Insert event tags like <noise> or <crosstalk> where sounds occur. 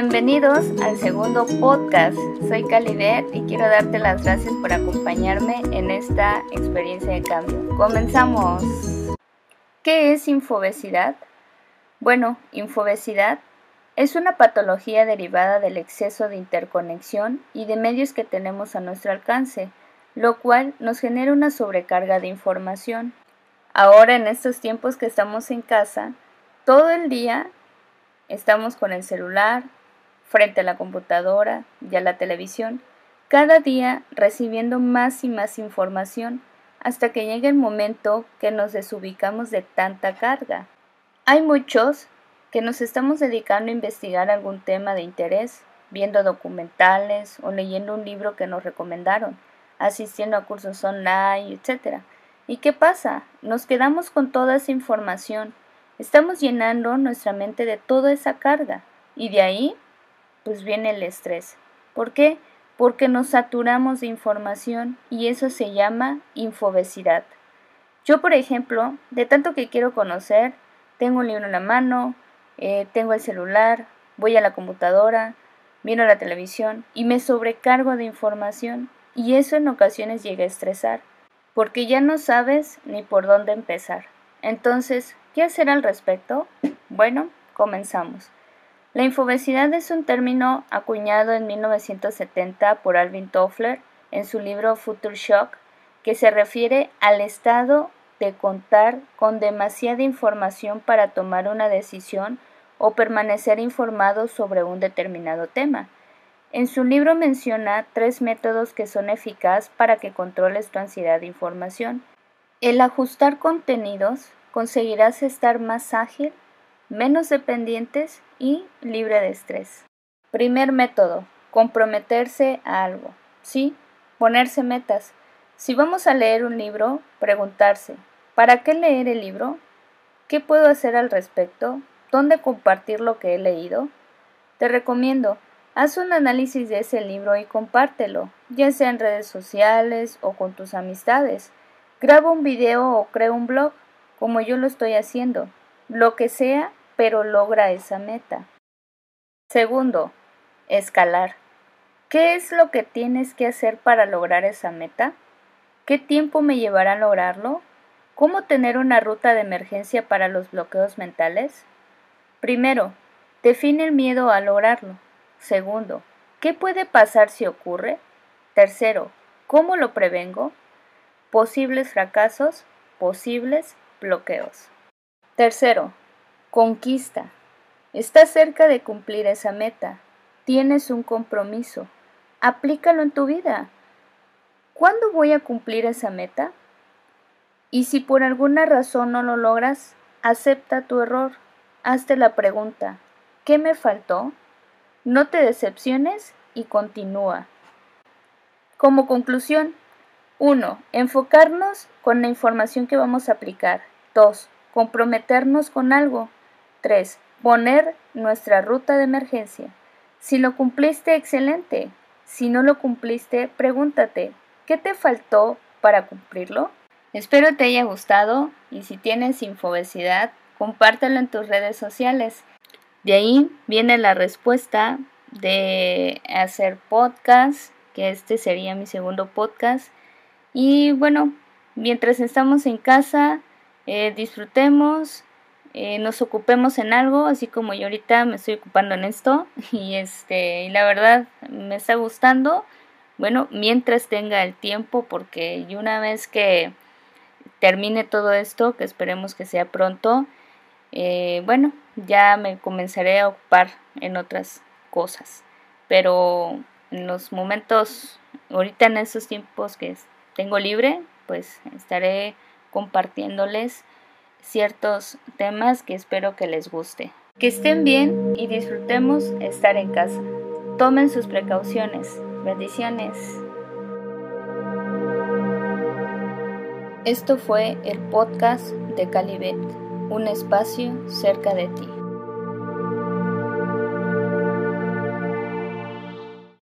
Bienvenidos al segundo podcast. Soy Calibet y quiero darte las gracias por acompañarme en esta experiencia de cambio. Comenzamos. ¿Qué es infobesidad? Bueno, infobesidad es una patología derivada del exceso de interconexión y de medios que tenemos a nuestro alcance, lo cual nos genera una sobrecarga de información. Ahora en estos tiempos que estamos en casa, todo el día estamos con el celular, frente a la computadora y a la televisión, cada día recibiendo más y más información hasta que llegue el momento que nos desubicamos de tanta carga. Hay muchos que nos estamos dedicando a investigar algún tema de interés, viendo documentales o leyendo un libro que nos recomendaron, asistiendo a cursos online, etc. ¿Y qué pasa? Nos quedamos con toda esa información, estamos llenando nuestra mente de toda esa carga y de ahí pues viene el estrés. ¿Por qué? Porque nos saturamos de información y eso se llama infobesidad. Yo, por ejemplo, de tanto que quiero conocer, tengo un libro en la mano, eh, tengo el celular, voy a la computadora, miro la televisión y me sobrecargo de información y eso en ocasiones llega a estresar, porque ya no sabes ni por dónde empezar. Entonces, ¿qué hacer al respecto? Bueno, comenzamos. La infobesidad es un término acuñado en 1970 por Alvin Toffler en su libro Future Shock, que se refiere al estado de contar con demasiada información para tomar una decisión o permanecer informado sobre un determinado tema. En su libro menciona tres métodos que son eficaces para que controles tu ansiedad de información. El ajustar contenidos conseguirás estar más ágil, menos dependientes y libre de estrés. Primer método, comprometerse a algo. Sí, ponerse metas. Si vamos a leer un libro, preguntarse, ¿para qué leer el libro? ¿Qué puedo hacer al respecto? ¿Dónde compartir lo que he leído? Te recomiendo, haz un análisis de ese libro y compártelo, ya sea en redes sociales o con tus amistades. Graba un video o crea un blog, como yo lo estoy haciendo. Lo que sea pero logra esa meta. Segundo, escalar. ¿Qué es lo que tienes que hacer para lograr esa meta? ¿Qué tiempo me llevará a lograrlo? ¿Cómo tener una ruta de emergencia para los bloqueos mentales? Primero, define el miedo a lograrlo. Segundo, ¿qué puede pasar si ocurre? Tercero, ¿cómo lo prevengo? Posibles fracasos, posibles bloqueos. Tercero, Conquista. Estás cerca de cumplir esa meta. Tienes un compromiso. Aplícalo en tu vida. ¿Cuándo voy a cumplir esa meta? Y si por alguna razón no lo logras, acepta tu error. Hazte la pregunta, ¿qué me faltó? No te decepciones y continúa. Como conclusión, 1. Enfocarnos con la información que vamos a aplicar. 2. Comprometernos con algo. 3. Poner nuestra ruta de emergencia. Si lo cumpliste, excelente. Si no lo cumpliste, pregúntate, ¿qué te faltó para cumplirlo? Espero te haya gustado y si tienes infobesidad, compártelo en tus redes sociales. De ahí viene la respuesta de hacer podcast, que este sería mi segundo podcast. Y bueno, mientras estamos en casa, eh, disfrutemos, eh, nos ocupemos en algo, así como yo ahorita me estoy ocupando en esto <laughs> y este y la verdad me está gustando. Bueno, mientras tenga el tiempo, porque y una vez que termine todo esto, que esperemos que sea pronto, eh, bueno, ya me comenzaré a ocupar en otras cosas. Pero en los momentos, ahorita en esos tiempos que tengo libre, pues estaré compartiéndoles ciertos temas que espero que les guste. Que estén bien y disfrutemos estar en casa. Tomen sus precauciones. Bendiciones. Esto fue el podcast de Calibet, un espacio cerca de ti.